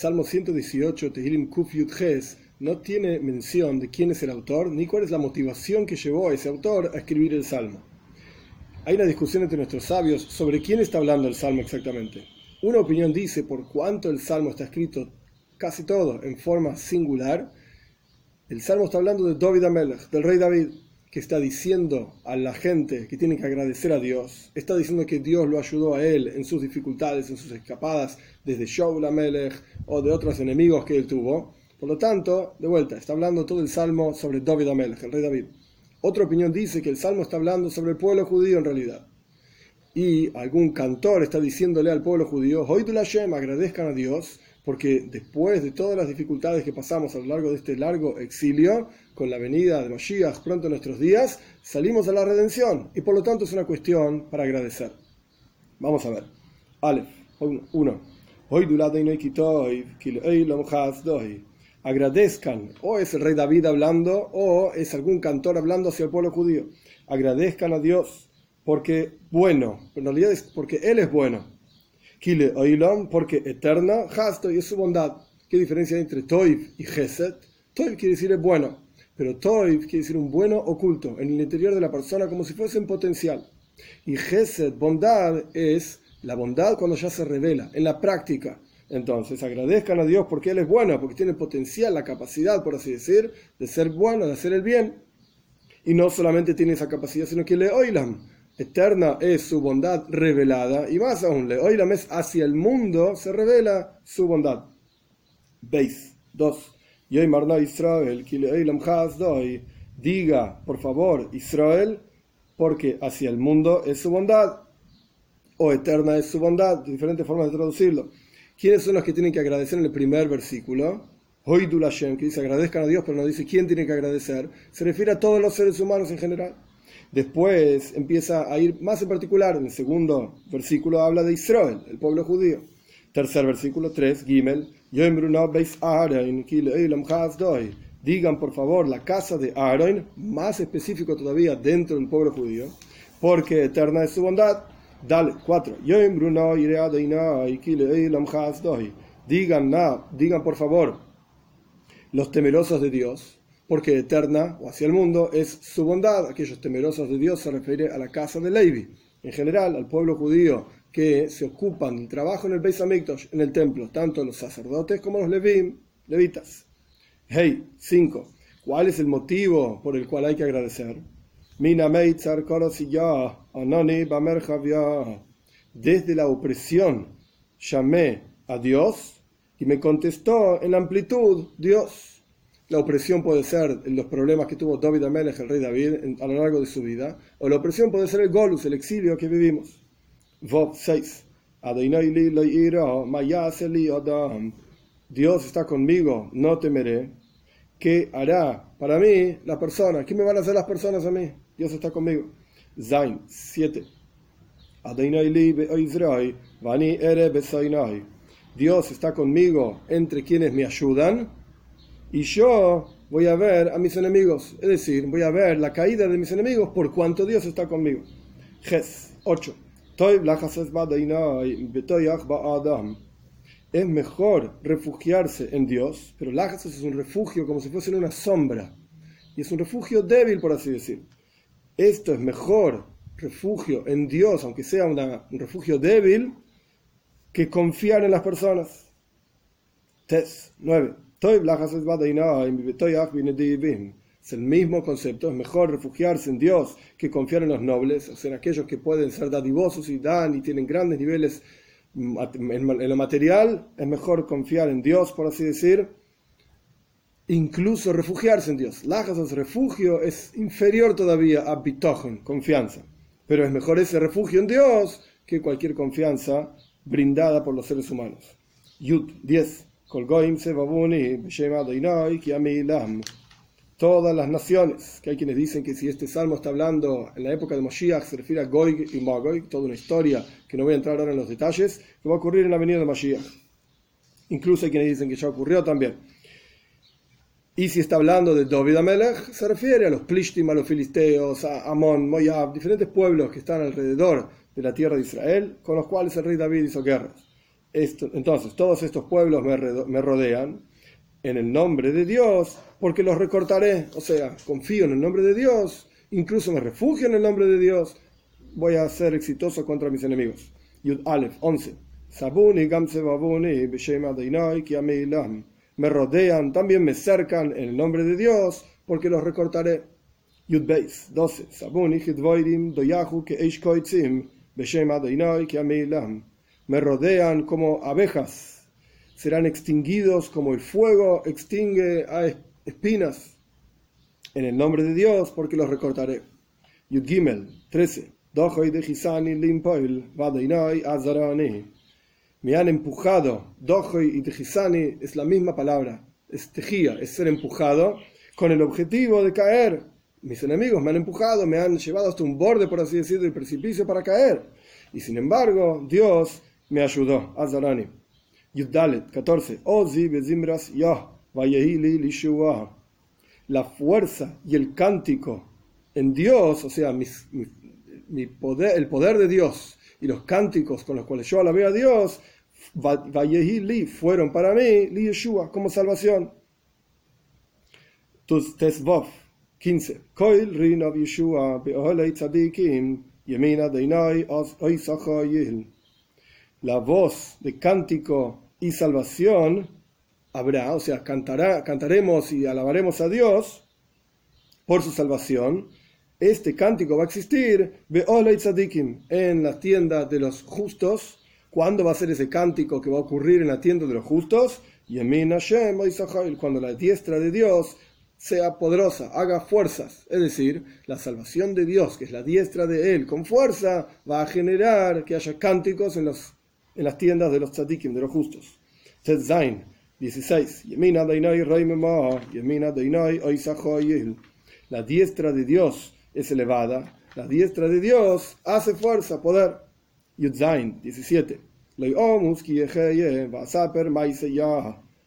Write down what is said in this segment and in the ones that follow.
Salmo 118, Tehilim Kuf Yud no tiene mención de quién es el autor ni cuál es la motivación que llevó a ese autor a escribir el Salmo. Hay una discusión entre nuestros sabios sobre quién está hablando el Salmo exactamente. Una opinión dice, por cuanto el Salmo está escrito casi todo en forma singular, el Salmo está hablando de David Amelech, del rey David, que está diciendo a la gente que tiene que agradecer a Dios, está diciendo que Dios lo ayudó a él en sus dificultades, en sus escapadas desde Shaul Amelech o de otros enemigos que él tuvo. Por lo tanto, de vuelta, está hablando todo el Salmo sobre David Amelech, el rey David. Otra opinión dice que el Salmo está hablando sobre el pueblo judío en realidad. Y algún cantor está diciéndole al pueblo judío, hoy Hashem, agradezcan a Dios, porque después de todas las dificultades que pasamos a lo largo de este largo exilio, con la venida de Mashiach pronto en nuestros días, salimos a la redención y por lo tanto es una cuestión para agradecer. Vamos a ver. Aleph, uno. Agradezcan, o es el rey David hablando, o es algún cantor hablando hacia el pueblo judío. Agradezcan a Dios, porque bueno, en realidad es porque Él es bueno Kile Oilam, porque eterna, Hasto y es su bondad. ¿Qué diferencia hay entre Toiv y Geset? Toiv quiere decir es bueno, pero Toiv quiere decir un bueno oculto, en el interior de la persona como si fuese en potencial. Y Geset, bondad, es la bondad cuando ya se revela, en la práctica. Entonces agradezcan a Dios porque Él es bueno, porque tiene potencial, la capacidad, por así decir, de ser bueno, de hacer el bien. Y no solamente tiene esa capacidad, sino que le oilam eterna es su bondad revelada, y más aún, le hoy la mes hacia el mundo se revela su bondad. Veis, dos. Israel, diga, por favor, Israel, porque hacia el mundo es su bondad, o eterna es su bondad, diferentes formas de traducirlo. ¿Quiénes son los que tienen que agradecer en el primer versículo? Hoidul Hashem, que dice agradezcan a Dios, pero no dice quién tiene que agradecer. Se refiere a todos los seres humanos en general. Después empieza a ir más en particular, en el segundo versículo habla de Israel, el pueblo judío. Tercer versículo 3, Gimel, digan por favor la casa de Aaron, más específico todavía dentro del pueblo judío, porque eterna es su bondad. Dale, 4. Digan, digan por favor los temerosos de Dios, porque eterna o hacia el mundo es su bondad. Aquellos temerosos de Dios se refiere a la casa de Levi, en general al pueblo judío que se ocupan del trabajo en el Beis Hamikdash, en el templo, tanto los sacerdotes como los levim, levitas. Hey, 5. ¿Cuál es el motivo por el cual hay que agradecer? Desde la opresión llamé a Dios y me contestó en amplitud Dios. La opresión puede ser los problemas que tuvo David Amelech, el rey David, a lo largo de su vida, o la opresión puede ser el golus, el exilio que vivimos. Vov 6. Dios está conmigo, no temeré. ¿Qué hará para mí la persona? ¿Qué me van a hacer las personas a mí? Dios está conmigo. Zain 7. Dios está conmigo entre quienes me ayudan y yo voy a ver a mis enemigos, es decir, voy a ver la caída de mis enemigos por cuanto Dios está conmigo. Ges 8. Es mejor refugiarse en Dios, pero Lajas es un refugio como si fuese una sombra. Y es un refugio débil, por así decir. Esto es mejor refugio en Dios, aunque sea un refugio débil, que confiar en las personas. Tes 9. Es el mismo concepto, es mejor refugiarse en Dios que confiar en los nobles, o sea, aquellos que pueden ser dadivosos y dan y tienen grandes niveles en lo material, es mejor confiar en Dios, por así decir, incluso refugiarse en Dios. Lajas refugio es inferior todavía a bitochen, confianza, pero es mejor ese refugio en Dios que cualquier confianza brindada por los seres humanos. Yud 10. Todas las naciones, que hay quienes dicen que si este salmo está hablando en la época de Moshiach, se refiere a Goig y Magog, toda una historia que no voy a entrar ahora en los detalles, que va a ocurrir en la venida de Moshiach. Incluso hay quienes dicen que ya ocurrió también. Y si está hablando de David Amelech, se refiere a los Plishtim, a los filisteos, a Amon, Moab, diferentes pueblos que están alrededor de la tierra de Israel, con los cuales el rey David hizo guerras. entonces todos estos pueblos me rodean en el nombre de Dios, porque los recortaré. O sea, confío en el nombre de Dios, incluso me refugio en el nombre de Dios, voy a ser exitoso contra mis enemigos. Yud Aleph 11. Me rodean, también me cercan en el nombre de Dios, porque los recortaré. Yud Beis 12. Me rodean como abejas, serán extinguidos como el fuego extingue a espinas. En el nombre de Dios, porque los recortaré. Yud Gimel 13 me han empujado. Dojoy y Tejisani es la misma palabra. Es tejía, es ser empujado con el objetivo de caer. Mis enemigos me han empujado, me han llevado hasta un borde, por así decirlo, del precipicio para caer. Y sin embargo, Dios me ayudó. Azarani. Yudalet 14. Ozi bezimras yah, La fuerza y el cántico en Dios, o sea, mis, mi poder, el poder de Dios y los cánticos con los cuales yo alabé a Dios, fueron para mí, li Yeshua, como salvación. Tus Tesvov 15. Koil Rinav Yeshua tzadikim yemina deinai La voz de cántico y salvación habrá, o sea, cantará, cantaremos y alabaremos a Dios por su salvación este cántico va a existir en la tienda de los justos. ¿Cuándo va a ser ese cántico que va a ocurrir en la tienda de los justos? Cuando la diestra de Dios sea poderosa, haga fuerzas. Es decir, la salvación de Dios, que es la diestra de Él, con fuerza, va a generar que haya cánticos en, los, en las tiendas de los tzadikim, de los justos. Zain 16. La diestra de Dios es elevada, la diestra de Dios hace fuerza, poder. Yudzain 17.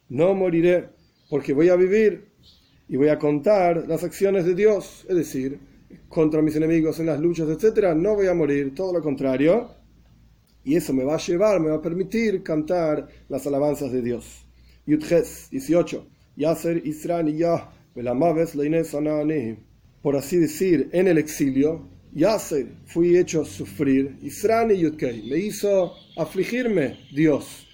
No moriré, porque voy a vivir y voy a contar las acciones de Dios, es decir, contra mis enemigos en las luchas, etc. No voy a morir, todo lo contrario. Y eso me va a llevar, me va a permitir cantar las alabanzas de Dios. Yudges 18. Yaser Israel Yah, por así decir, en el exilio, Yasser, fui hecho sufrir, Israni Yudkei, me hizo afligirme Dios,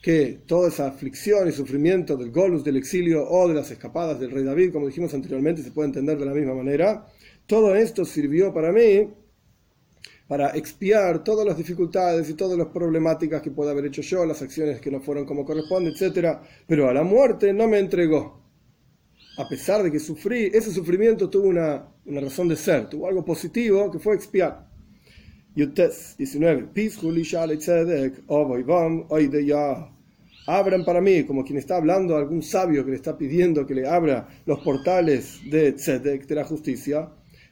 que toda esa aflicción y sufrimiento del Golus del exilio o de las escapadas del rey David, como dijimos anteriormente, se puede entender de la misma manera, todo esto sirvió para mí para expiar todas las dificultades y todas las problemáticas que pueda haber hecho yo, las acciones que no fueron como corresponde, etc. Pero a la muerte no me entregó a pesar de que sufrí, ese sufrimiento tuvo una, razón de ser, tuvo algo positivo que fue expiar. Yutes 19. Abran para mí, como quien está hablando a algún sabio que le está pidiendo que le abra los portales de Tzedek, de la justicia.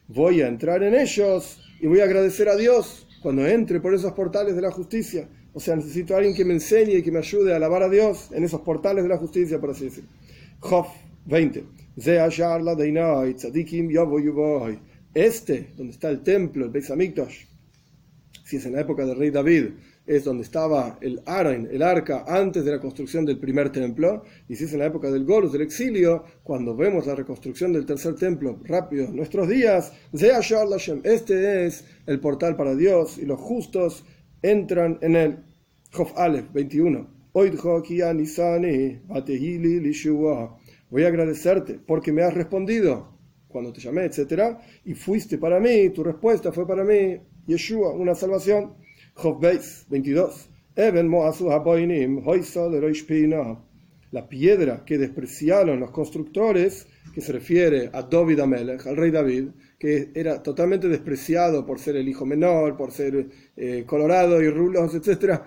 Voy a entrar en ellos y voy a agradecer a Dios cuando entre por esos portales de la justicia. O sea, necesito a alguien que me enseñe y que me ayude a alabar a Dios en esos portales de la justicia, por así decirlo. 20. Este, donde está el templo, el Beis Hamikdash, si es en la época del rey David, es donde estaba el el arca, antes de la construcción del primer templo, y si es en la época del Golus, del exilio, cuando vemos la reconstrucción del tercer templo rápido nuestros días, este es el portal para Dios, y los justos entran en él. Jof Aleph 21 voy a agradecerte porque me has respondido cuando te llamé, etc. Y fuiste para mí, tu respuesta fue para mí, Yeshua, una salvación. Job 22. La piedra que despreciaron los constructores, que se refiere a David Amelech, al rey David, que era totalmente despreciado por ser el hijo menor, por ser eh, colorado y rulos, etc.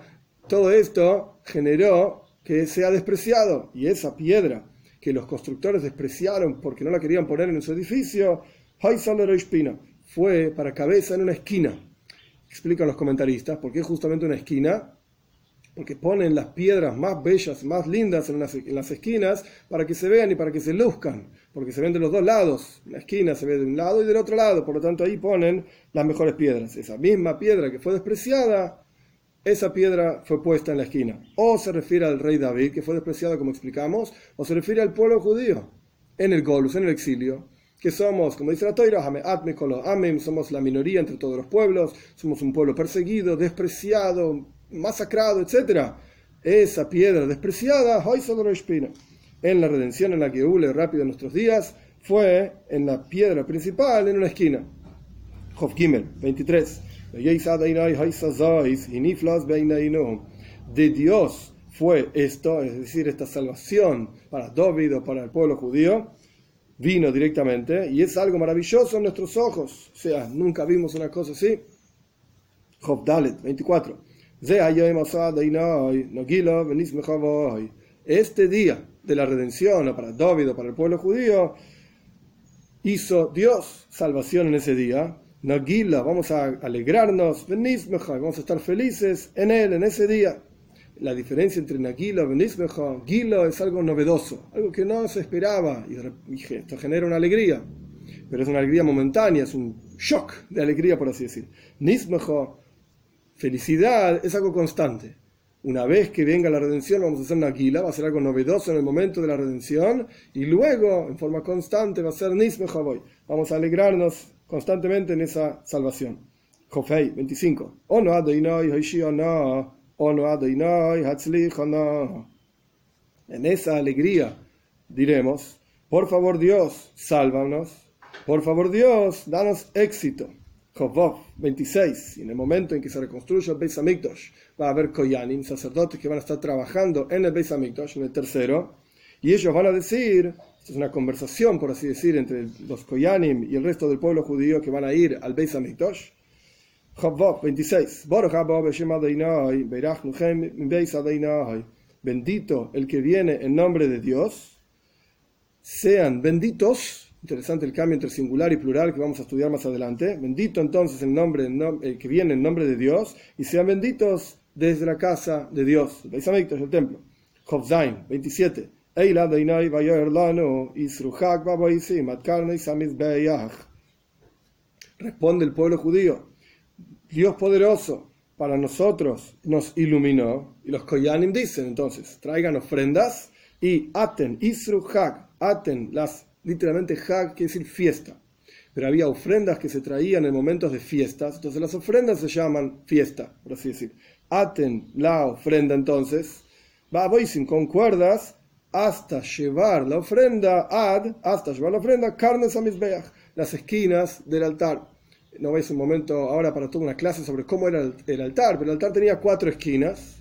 Todo esto generó que sea despreciado. Y esa piedra que los constructores despreciaron porque no la querían poner en su edificio, fue para cabeza en una esquina. Explican los comentaristas, ¿por qué justamente una esquina? Porque ponen las piedras más bellas, más lindas en, las esquinas para que se vean y para que se luzcan, porque se ven de los dos lados. La esquina se ve de un lado y del otro lado, por lo tanto ahí ponen las mejores piedras. Esa misma piedra que fue despreciada esa piedra fue puesta en la esquina. O se refiere al rey David, que fue despreciado como explicamos, o se refiere al pueblo judío, en el Golus, en el exilio, que somos, como dice la Toira, Amem, somos la minoría entre todos los pueblos, somos un pueblo perseguido, despreciado, masacrado, etc. Esa piedra despreciada, en la redención, en la que hule rápido en nuestros días, fue en la piedra principal, en una esquina. Job Gimel, 23. De Dios fue esto, es decir, esta salvación para David o para el pueblo judío, vino directamente y es algo maravilloso en nuestros ojos. O sea, nunca vimos una cosa así. Job Dalet, 24. Este día de la redención para David o para el pueblo judío, hizo Dios salvación en ese día Nagila, vamos a alegrarnos, vamos a estar felices en él, en ese día. La diferencia entre Nagila y Benismeja, Gila es algo novedoso, algo que no se esperaba y esto genera una alegría, pero es una alegría momentánea, es un shock de alegría, por así decir. Nismeja, felicidad, es algo constante. Una vez que venga la redención, vamos a hacer Nagila, va a ser algo novedoso en el momento de la redención, y luego, en forma constante, va a ser Nismeja, vamos a alegrarnos constantemente en esa salvación. Jofei 25. En esa alegría diremos, por favor Dios, sálvanos, por favor Dios, danos éxito. Jovov 26. En el momento en que se reconstruya el Beis Hamikdash, va a haber Koyanim, sacerdotes que van a estar trabajando en el Beis Hamikdash, en el tercero, y ellos van a decir, es una conversación, por así decir, entre los Koyanim y el resto del pueblo judío que van a ir al Beis Hamikdash. 26. Bendito el que viene en nombre de Dios. Sean benditos. Interesante el cambio entre singular y plural que vamos a estudiar más adelante. Bendito entonces el nombre el que viene en nombre de Dios. Y sean benditos desde la casa de Dios. El templo. 27. Responde el pueblo judío, Dios poderoso para nosotros nos iluminó. Y los Koyanim dicen entonces, traigan ofrendas y aten, Isru Hag, aten, las, literalmente Hag quiere decir fiesta. Pero había ofrendas que se traían en momentos de fiestas, entonces las ofrendas se llaman fiesta, por así decir. Aten la ofrenda entonces, va sin con cuerdas hasta llevar la ofrenda, ad, hasta llevar la ofrenda, carnes a misbeach, las esquinas del altar. No veis un momento ahora para toda una clase sobre cómo era el, altar, pero el altar tenía cuatro esquinas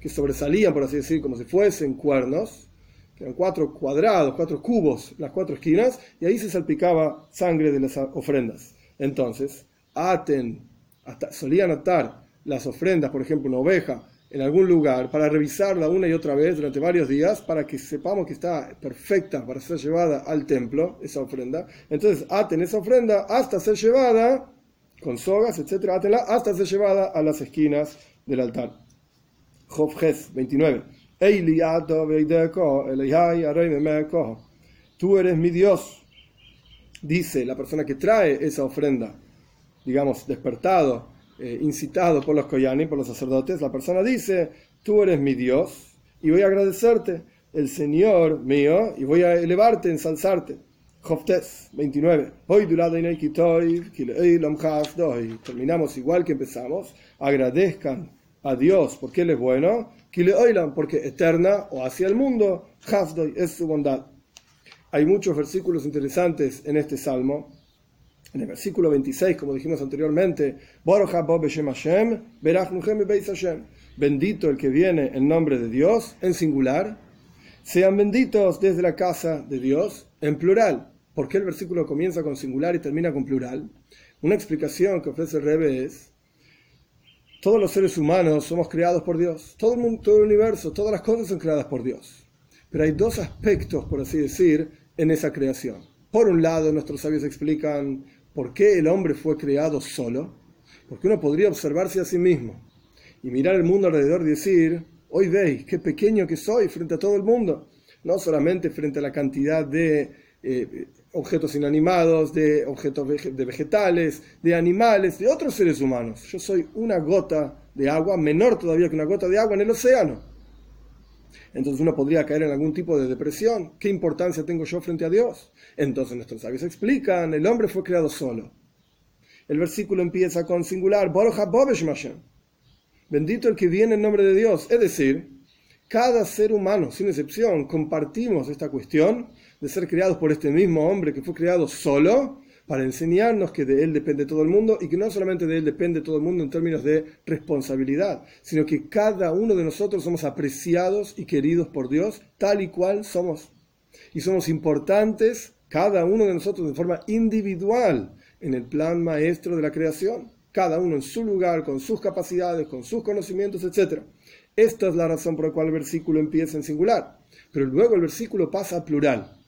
que sobresalían, por así decir, como si fuesen cuernos, que eran cuatro cuadrados, cuatro cubos, las cuatro esquinas, y ahí se salpicaba sangre de las ofrendas. Entonces, aten, hasta, solían atar las ofrendas, por ejemplo, una oveja, en algún lugar para revisarla una y otra vez durante varios días para que sepamos que está perfecta para ser llevada al templo, esa ofrenda. Entonces aten esa ofrenda hasta ser llevada con sogas, etcétera, hasta ser llevada a las esquinas del altar. Job 29. Tú eres mi Dios, dice la persona que trae esa ofrenda, digamos, despertado eh, incitado por los Koyanim, por los sacerdotes, la persona dice, tú eres mi Dios y voy a agradecerte, el Señor mío, y voy a elevarte, ensalzarte. Joftes 29. Hoy Terminamos igual que empezamos. Agradezcan a Dios porque Él es bueno. Porque eterna o hacia el mundo. es su bondad. Hay muchos versículos interesantes en este salmo en el versículo 26, como dijimos anteriormente, bendito el que viene en nombre de Dios, en singular, sean benditos desde la casa de Dios, en plural. ¿Por qué el versículo comienza con singular y termina con plural? Una explicación que ofrece el Rebe es, todos los seres humanos somos creados por Dios, todo el, mundo, todo el universo, todas las cosas son creadas por Dios. Pero hay dos aspectos, por así decir, en esa creación. Por un lado, nuestros sabios explican ¿Por qué el hombre fue creado solo? Porque uno podría observarse a sí mismo y mirar el mundo alrededor y decir, hoy veis qué pequeño que soy frente a todo el mundo, no solamente frente a la cantidad de eh, objetos inanimados, de objetos de vegetales, de animales, de otros seres humanos. Yo soy una gota de agua, menor todavía que una gota de agua en el océano. Entonces uno podría caer en algún tipo de depresión. ¿Qué importancia tengo yo frente a Dios? Entonces nuestros sabios explican, el hombre fue creado solo. El versículo empieza con singular, Bendito el que viene en nombre de Dios. Es decir, cada ser humano, sin excepción, compartimos esta cuestión de ser creados por este mismo hombre que fue creado solo para enseñarnos que de él depende todo el mundo y que no solamente de él depende todo el mundo en términos de responsabilidad, sino que cada uno de nosotros somos apreciados y queridos por Dios tal y cual somos. Y somos importantes, cada uno de nosotros de forma individual, en el plan maestro de la creación, cada uno en su lugar, con sus capacidades, con sus conocimientos, etc. Esta es la razón por la cual el versículo empieza en singular, pero luego el versículo pasa a plural.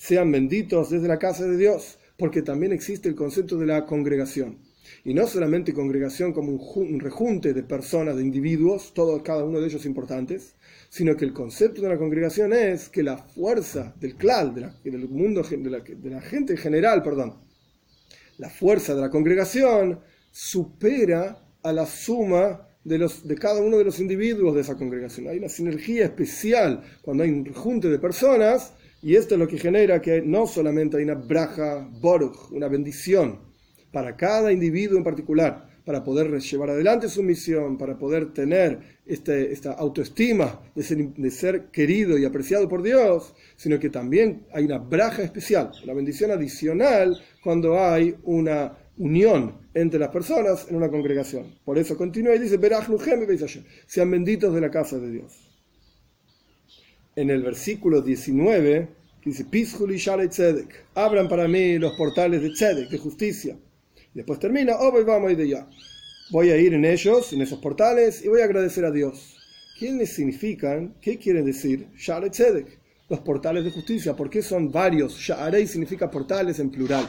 Sean benditos desde la casa de Dios, porque también existe el concepto de la congregación. Y no solamente congregación como un, rejunte de personas, de individuos, todos, cada uno de ellos importantes, sino que el concepto de la congregación es que la fuerza del clan, del mundo, de la, de la gente en general, perdón, la fuerza de la congregación supera a la suma de, los, de cada uno de los individuos de esa congregación. Hay una sinergia especial cuando hay un junte de personas y esto es lo que genera que no solamente hay una braja, boruch, una bendición para cada individuo en particular, para poder llevar adelante su misión, para poder tener este, esta autoestima de ser, querido y apreciado por Dios, sino que también hay una braja especial, una bendición adicional cuando hay una unión entre las personas en una congregación. Por eso continúa y dice, sean benditos de la casa de Dios. En el versículo 19 dice, Tzedek, abran para mí los portales de Tzedek, de justicia. Y después termina, oh, vamos de ya. Voy a ir en ellos, en esos portales, y voy a agradecer a Dios. ¿Quiénes significan? ¿Qué quieren decir? Sharet Tzedek, los portales de justicia. ¿Por qué son varios? Sharei significa portales en plural.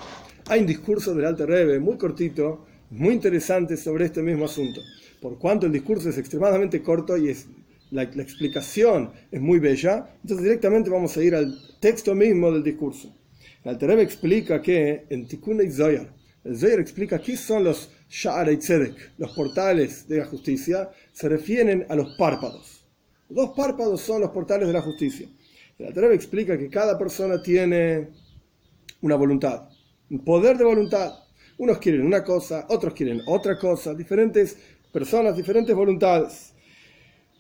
Hay un discurso del Alter Rebbe muy cortito, muy interesante sobre este mismo asunto. Por cuanto el discurso es extremadamente corto y es, la, explicación es muy bella, entonces directamente vamos a ir al texto mismo del discurso. El Alter Rebbe explica que en Tikkun y Zoyar, el Zoyar explica qué son los Sha'arei Tzedek, los portales de la justicia, se refieren a los párpados. Los dos párpados son los portales de la justicia. El Alter Rebbe explica que cada persona tiene una voluntad poder de voluntad. Unos quieren una cosa, otros quieren otra cosa, diferentes personas, diferentes voluntades.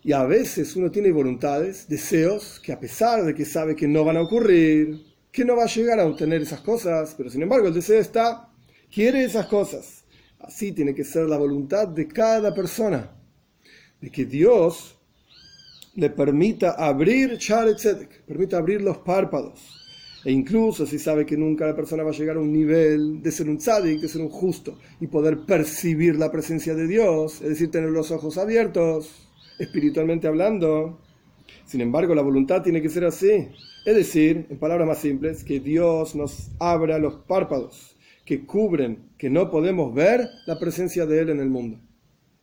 Y a veces uno tiene voluntades, deseos, que a pesar de que sabe que no van a ocurrir, que no va a llegar a obtener esas cosas, pero sin embargo el deseo está, quiere esas cosas. Así tiene que ser la voluntad de cada persona, de que Dios le permita abrir Tzedek, permita abrir los párpados e incluso si sabe que nunca la persona va a llegar a un nivel de ser un tzadik, de ser un justo, y poder percibir la presencia de Dios, es decir, tener los ojos abiertos, espiritualmente hablando. Sin embargo, la voluntad tiene que ser así. Es decir, en palabras más simples, que Dios nos abra los párpados que cubren, que no podemos ver la presencia de Él en el mundo.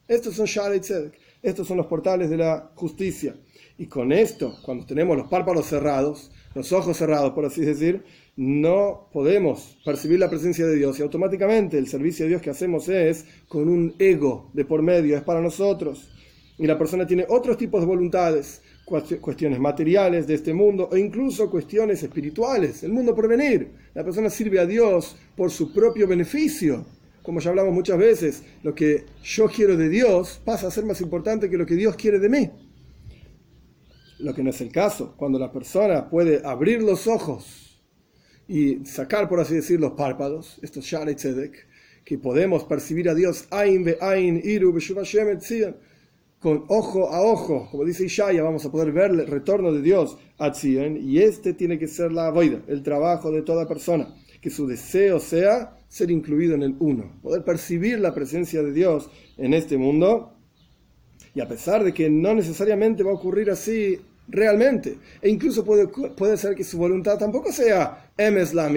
Estos son Tzedek, estos son los portales de la justicia. Y con esto, cuando tenemos los párpados cerrados, los ojos cerrados, por así decir, no podemos percibir la presencia de Dios y automáticamente el servicio a Dios que hacemos es con un ego de por medio, es para nosotros. Y la persona tiene otros tipos de voluntades, cuestiones materiales de este mundo o incluso cuestiones espirituales, el mundo por venir. La persona sirve a Dios por su propio beneficio. Como ya hablamos muchas veces, lo que yo quiero de Dios pasa a ser más importante que lo que Dios quiere de mí lo que no es el caso, cuando la persona puede abrir los ojos y sacar, por así decir, los párpados, estos Shari Tzedek, que podemos percibir a Dios Ain be Ain, Iru con ojo a ojo, como dice Ishaya, vamos a poder ver el retorno de Dios a Tzion, y este tiene que ser la voida, el trabajo de toda persona, que su deseo sea ser incluido en el uno, poder percibir la presencia de Dios en este mundo y a pesar de que no necesariamente va a ocurrir así realmente, e incluso puede, puede ser que su voluntad tampoco sea emes la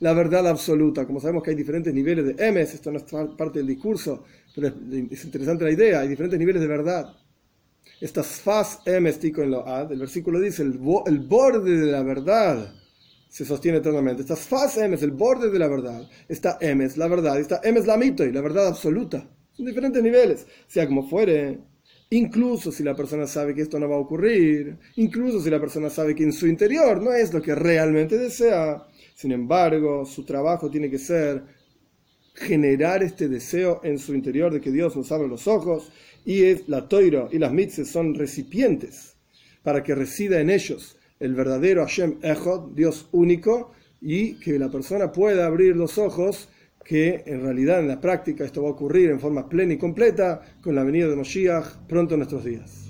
la verdad absoluta. Como sabemos que hay diferentes niveles de emes, esto no es parte del discurso, pero es, interesante la idea, hay diferentes niveles de verdad. Estas faz tico en lo ad, el versículo dice, el, el borde de la verdad se sostiene eternamente. Está Sfas Emes, el borde de la verdad. Está Emes, la verdad. Está Emes la mito y la verdad absoluta. Son diferentes niveles. Sea como fuere, incluso si la persona sabe que esto no va a ocurrir, incluso si la persona sabe que en su interior no es lo que realmente desea, sin embargo, su trabajo tiene que ser generar este deseo en su interior de que Dios nos abra los ojos y es la toiro y las mitzvahs son recipientes para que resida en ellos el verdadero Hashem Echod, Dios único, y que la persona pueda abrir los ojos que en realidad en la práctica esto va a ocurrir en forma plena y completa con la venida de Moshiach pronto en nuestros días.